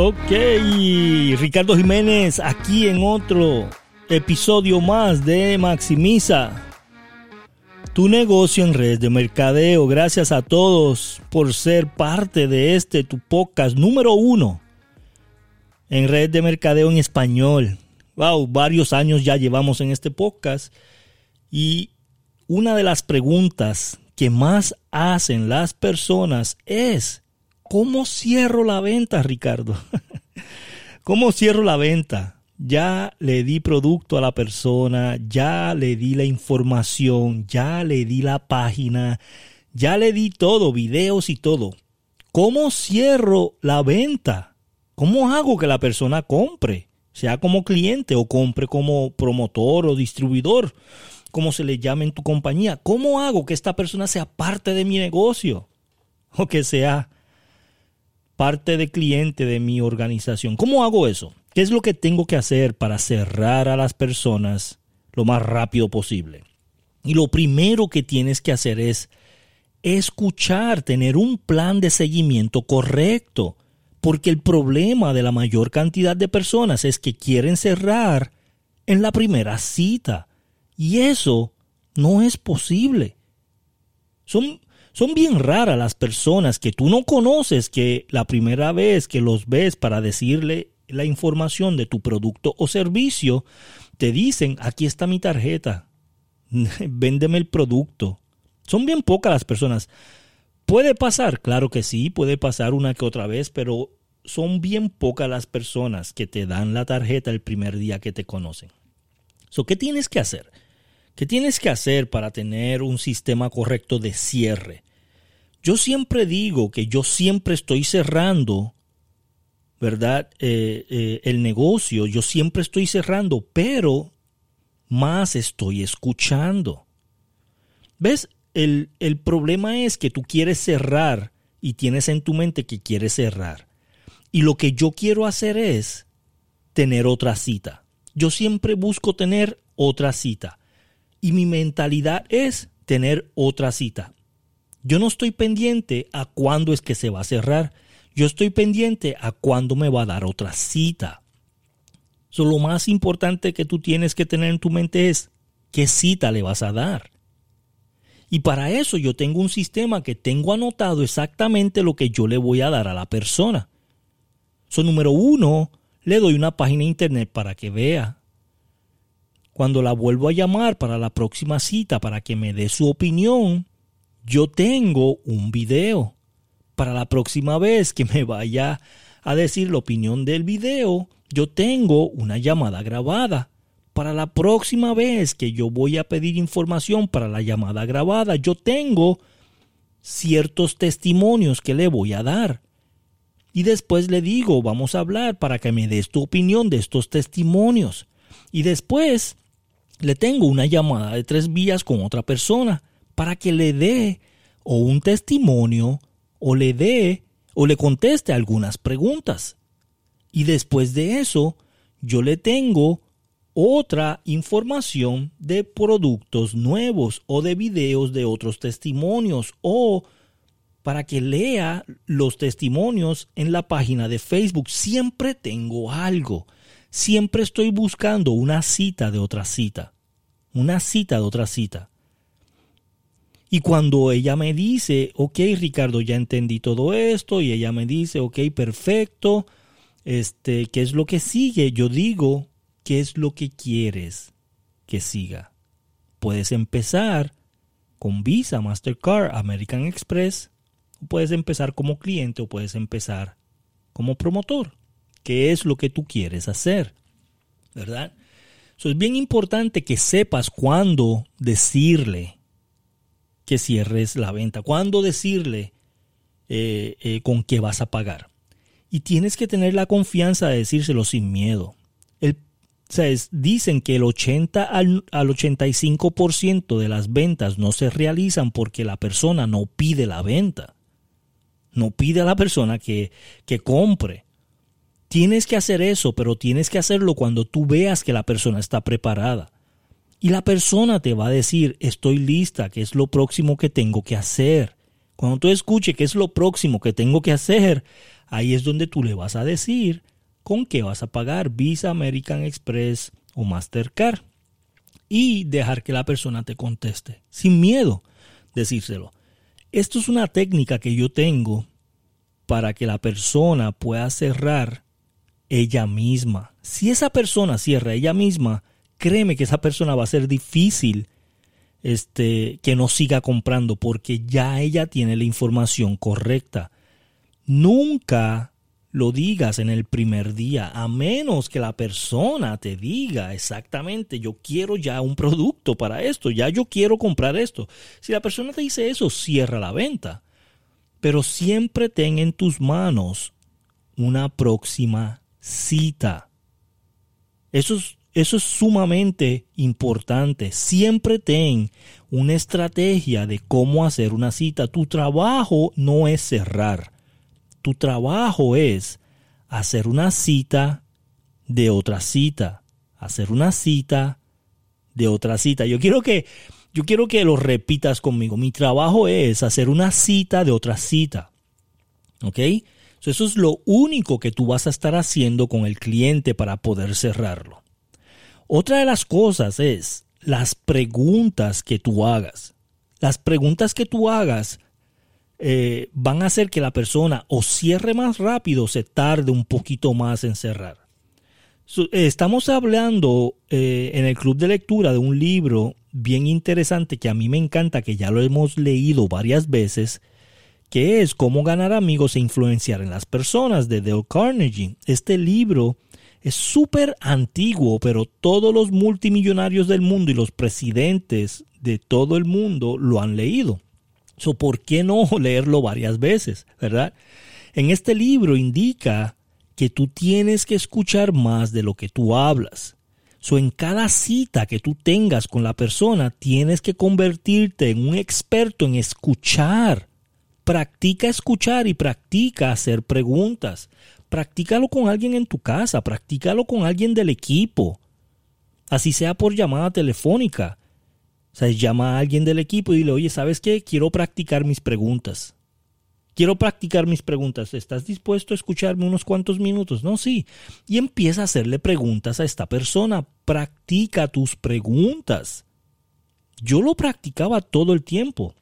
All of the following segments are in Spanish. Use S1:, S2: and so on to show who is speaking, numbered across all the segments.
S1: Ok, Ricardo Jiménez aquí en otro episodio más de Maximiza tu negocio en red de mercadeo. Gracias a todos por ser parte de este tu podcast número uno en red de mercadeo en español. Wow, varios años ya llevamos en este podcast y una de las preguntas que más hacen las personas es ¿cómo cierro la venta, Ricardo? ¿Cómo cierro la venta? ya le di producto a la persona, ya le di la información, ya le di la página, ya le di todo, videos y todo. ¿Cómo cierro la venta? ¿Cómo hago que la persona compre? Sea como cliente o compre como promotor o distribuidor, como se le llame en tu compañía. ¿Cómo hago que esta persona sea parte de mi negocio? O que sea parte de cliente de mi organización. ¿Cómo hago eso? ¿Qué es lo que tengo que hacer para cerrar a las personas lo más rápido posible? Y lo primero que tienes que hacer es escuchar, tener un plan de seguimiento correcto. Porque el problema de la mayor cantidad de personas es que quieren cerrar en la primera cita. Y eso no es posible. Son, son bien raras las personas que tú no conoces que la primera vez que los ves para decirle la información de tu producto o servicio, te dicen, aquí está mi tarjeta, véndeme el producto. Son bien pocas las personas. ¿Puede pasar? Claro que sí, puede pasar una que otra vez, pero son bien pocas las personas que te dan la tarjeta el primer día que te conocen. So, ¿Qué tienes que hacer? ¿Qué tienes que hacer para tener un sistema correcto de cierre? Yo siempre digo que yo siempre estoy cerrando ¿verdad? Eh, eh, el negocio, yo siempre estoy cerrando, pero más estoy escuchando. ¿Ves? El, el problema es que tú quieres cerrar y tienes en tu mente que quieres cerrar. Y lo que yo quiero hacer es tener otra cita. Yo siempre busco tener otra cita. Y mi mentalidad es tener otra cita. Yo no estoy pendiente a cuándo es que se va a cerrar yo estoy pendiente a cuándo me va a dar otra cita. lo más importante que tú tienes que tener en tu mente es qué cita le vas a dar. Y para eso yo tengo un sistema que tengo anotado exactamente lo que yo le voy a dar a la persona. So, número uno, le doy una página de internet para que vea. Cuando la vuelvo a llamar para la próxima cita para que me dé su opinión, yo tengo un video para la próxima vez que me vaya a decir la opinión del video, yo tengo una llamada grabada. Para la próxima vez que yo voy a pedir información para la llamada grabada, yo tengo ciertos testimonios que le voy a dar. Y después le digo, vamos a hablar para que me des tu opinión de estos testimonios. Y después le tengo una llamada de tres vías con otra persona para que le dé o un testimonio o le dé o le conteste algunas preguntas. Y después de eso, yo le tengo otra información de productos nuevos o de videos de otros testimonios o para que lea los testimonios en la página de Facebook. Siempre tengo algo. Siempre estoy buscando una cita de otra cita. Una cita de otra cita. Y cuando ella me dice, ok Ricardo, ya entendí todo esto, y ella me dice, ok, perfecto, este, ¿qué es lo que sigue? Yo digo, ¿qué es lo que quieres que siga? Puedes empezar con Visa, Mastercard, American Express, o puedes empezar como cliente o puedes empezar como promotor. ¿Qué es lo que tú quieres hacer? ¿Verdad? Eso es bien importante que sepas cuándo decirle que cierres la venta, cuándo decirle eh, eh, con qué vas a pagar. Y tienes que tener la confianza de decírselo sin miedo. El, dicen que el 80 al, al 85% de las ventas no se realizan porque la persona no pide la venta. No pide a la persona que, que compre. Tienes que hacer eso, pero tienes que hacerlo cuando tú veas que la persona está preparada. Y la persona te va a decir, estoy lista, ¿qué es lo próximo que tengo que hacer? Cuando tú escuches qué es lo próximo que tengo que hacer, ahí es donde tú le vas a decir con qué vas a pagar Visa, American Express o Mastercard. Y dejar que la persona te conteste. Sin miedo, decírselo. Esto es una técnica que yo tengo para que la persona pueda cerrar ella misma. Si esa persona cierra ella misma, créeme que esa persona va a ser difícil este, que no siga comprando porque ya ella tiene la información correcta. Nunca lo digas en el primer día, a menos que la persona te diga exactamente, yo quiero ya un producto para esto, ya yo quiero comprar esto. Si la persona te dice eso, cierra la venta. Pero siempre ten en tus manos una próxima cita. Eso es eso es sumamente importante. Siempre ten una estrategia de cómo hacer una cita. Tu trabajo no es cerrar. Tu trabajo es hacer una cita de otra cita. Hacer una cita de otra cita. Yo quiero que yo quiero que lo repitas conmigo. Mi trabajo es hacer una cita de otra cita. ¿Ok? Eso es lo único que tú vas a estar haciendo con el cliente para poder cerrarlo. Otra de las cosas es las preguntas que tú hagas. Las preguntas que tú hagas eh, van a hacer que la persona o cierre más rápido o se tarde un poquito más en cerrar. estamos hablando eh, en el club de lectura de un libro bien interesante que a mí me encanta, que ya lo hemos leído varias veces, que es Cómo ganar amigos e influenciar en las personas de Dale Carnegie. Este libro es súper antiguo, pero todos los multimillonarios del mundo y los presidentes de todo el mundo lo han leído. So, ¿Por qué no leerlo varias veces? ¿Verdad? En este libro indica que tú tienes que escuchar más de lo que tú hablas. So, en cada cita que tú tengas con la persona, tienes que convertirte en un experto en escuchar. Practica escuchar y practica hacer preguntas practícalo con alguien en tu casa, practícalo con alguien del equipo, así sea por llamada telefónica. O sea, llama a alguien del equipo y dile, oye, ¿sabes qué? Quiero practicar mis preguntas. Quiero practicar mis preguntas. ¿Estás dispuesto a escucharme unos cuantos minutos? No, sí. Y empieza a hacerle preguntas a esta persona. Practica tus preguntas. Yo lo practicaba todo el tiempo.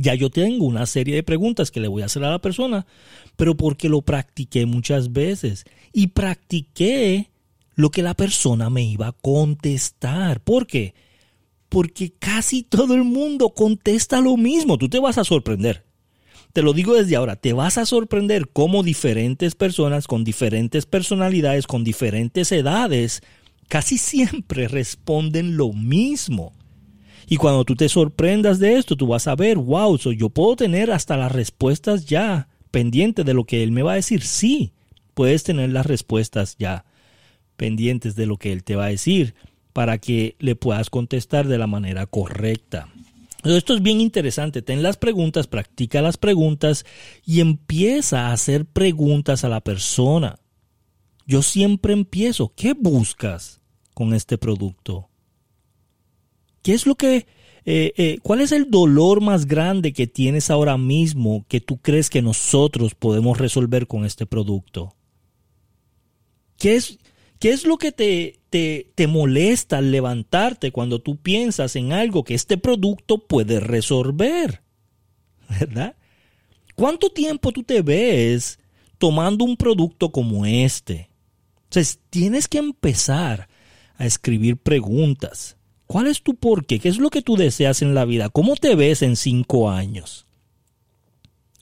S1: Ya yo tengo una serie de preguntas que le voy a hacer a la persona, pero porque lo practiqué muchas veces y practiqué lo que la persona me iba a contestar. ¿Por qué? Porque casi todo el mundo contesta lo mismo. Tú te vas a sorprender. Te lo digo desde ahora, te vas a sorprender cómo diferentes personas con diferentes personalidades, con diferentes edades, casi siempre responden lo mismo. Y cuando tú te sorprendas de esto, tú vas a ver, wow, yo puedo tener hasta las respuestas ya pendientes de lo que él me va a decir. Sí, puedes tener las respuestas ya pendientes de lo que él te va a decir para que le puedas contestar de la manera correcta. Esto es bien interesante. Ten las preguntas, practica las preguntas y empieza a hacer preguntas a la persona. Yo siempre empiezo. ¿Qué buscas con este producto? ¿Qué es lo que, eh, eh, cuál es el dolor más grande que tienes ahora mismo que tú crees que nosotros podemos resolver con este producto? ¿Qué es, qué es lo que te, te, te molesta al levantarte cuando tú piensas en algo que este producto puede resolver? ¿Verdad? ¿Cuánto tiempo tú te ves tomando un producto como este? Entonces, tienes que empezar a escribir preguntas. ¿Cuál es tu porqué? ¿Qué es lo que tú deseas en la vida? ¿Cómo te ves en cinco años?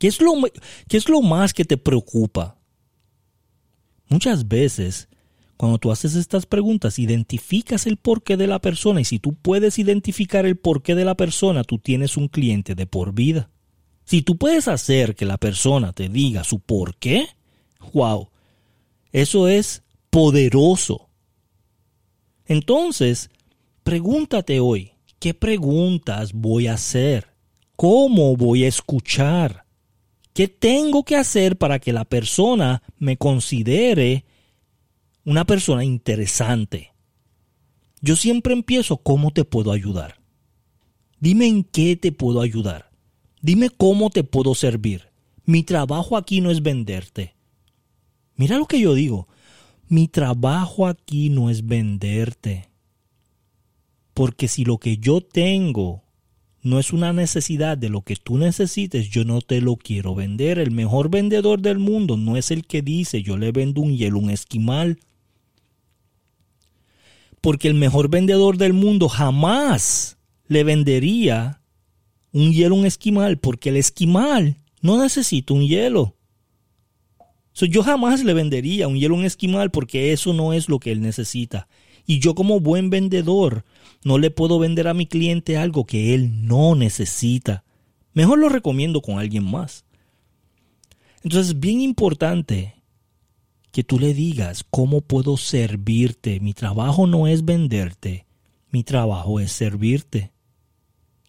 S1: ¿Qué es lo, qué es lo más que te preocupa? Muchas veces, cuando tú haces estas preguntas, identificas el porqué de la persona y si tú puedes identificar el porqué de la persona, tú tienes un cliente de por vida. Si tú puedes hacer que la persona te diga su porqué, wow, eso es poderoso. Entonces, Pregúntate hoy, ¿qué preguntas voy a hacer? ¿Cómo voy a escuchar? ¿Qué tengo que hacer para que la persona me considere una persona interesante? Yo siempre empiezo, ¿cómo te puedo ayudar? Dime en qué te puedo ayudar. Dime cómo te puedo servir. Mi trabajo aquí no es venderte. Mira lo que yo digo. Mi trabajo aquí no es venderte. Porque si lo que yo tengo no es una necesidad de lo que tú necesites, yo no te lo quiero vender. El mejor vendedor del mundo no es el que dice yo le vendo un hielo, un esquimal. Porque el mejor vendedor del mundo jamás le vendería un hielo, un esquimal, porque el esquimal no necesita un hielo. yo jamás le vendería un hielo, un esquimal, porque eso no es lo que él necesita. Y yo como buen vendedor no le puedo vender a mi cliente algo que él no necesita. Mejor lo recomiendo con alguien más. Entonces es bien importante que tú le digas cómo puedo servirte. Mi trabajo no es venderte, mi trabajo es servirte.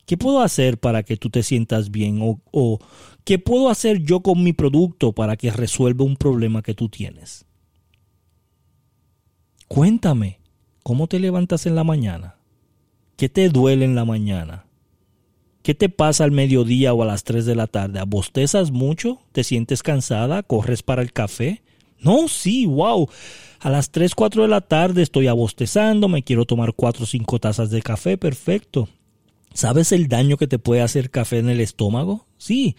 S1: ¿Qué puedo hacer para que tú te sientas bien? O, o, ¿qué puedo hacer yo con mi producto para que resuelva un problema que tú tienes? Cuéntame, ¿cómo te levantas en la mañana? ¿Qué te duele en la mañana? ¿Qué te pasa al mediodía o a las 3 de la tarde? ¿Abostezas mucho? ¿Te sientes cansada? ¿Corres para el café? No, sí, wow. A las 3, 4 de la tarde estoy abostezando, me quiero tomar 4 o 5 tazas de café, perfecto. ¿Sabes el daño que te puede hacer café en el estómago? Sí.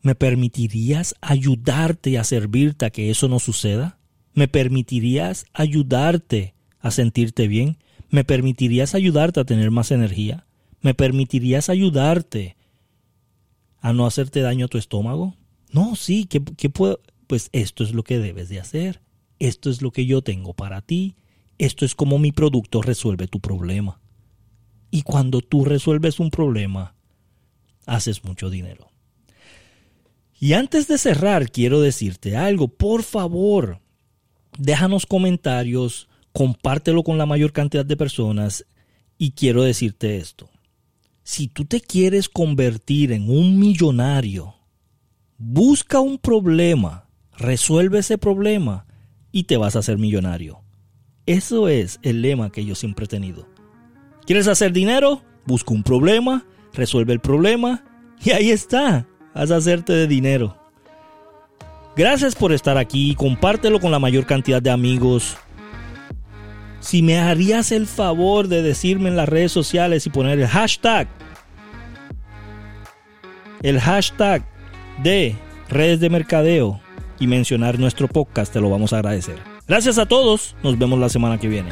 S1: ¿Me permitirías ayudarte a servirte a que eso no suceda? ¿Me permitirías ayudarte a sentirte bien? ¿Me permitirías ayudarte a tener más energía? ¿Me permitirías ayudarte a no hacerte daño a tu estómago? No, sí, ¿qué, puedo? Pues esto es lo que debes de hacer. Esto es lo que yo tengo para ti. Esto es como mi producto resuelve tu problema. Y cuando tú resuelves un problema, haces mucho dinero. Y antes de cerrar, quiero decirte algo. Por favor, déjanos comentarios compártelo con la mayor cantidad de personas y quiero decirte esto. Si tú te quieres convertir en un millonario, busca un problema, resuelve ese problema y te vas a hacer millonario. Eso es el lema que yo siempre he tenido. ¿Quieres hacer dinero? Busca un problema, resuelve el problema y ahí está, vas a hacerte de dinero. Gracias por estar aquí, compártelo con la mayor cantidad de amigos si me harías el favor de decirme en las redes sociales y poner el hashtag, el hashtag de redes de mercadeo y mencionar nuestro podcast, te lo vamos a agradecer. Gracias a todos, nos vemos la semana que viene.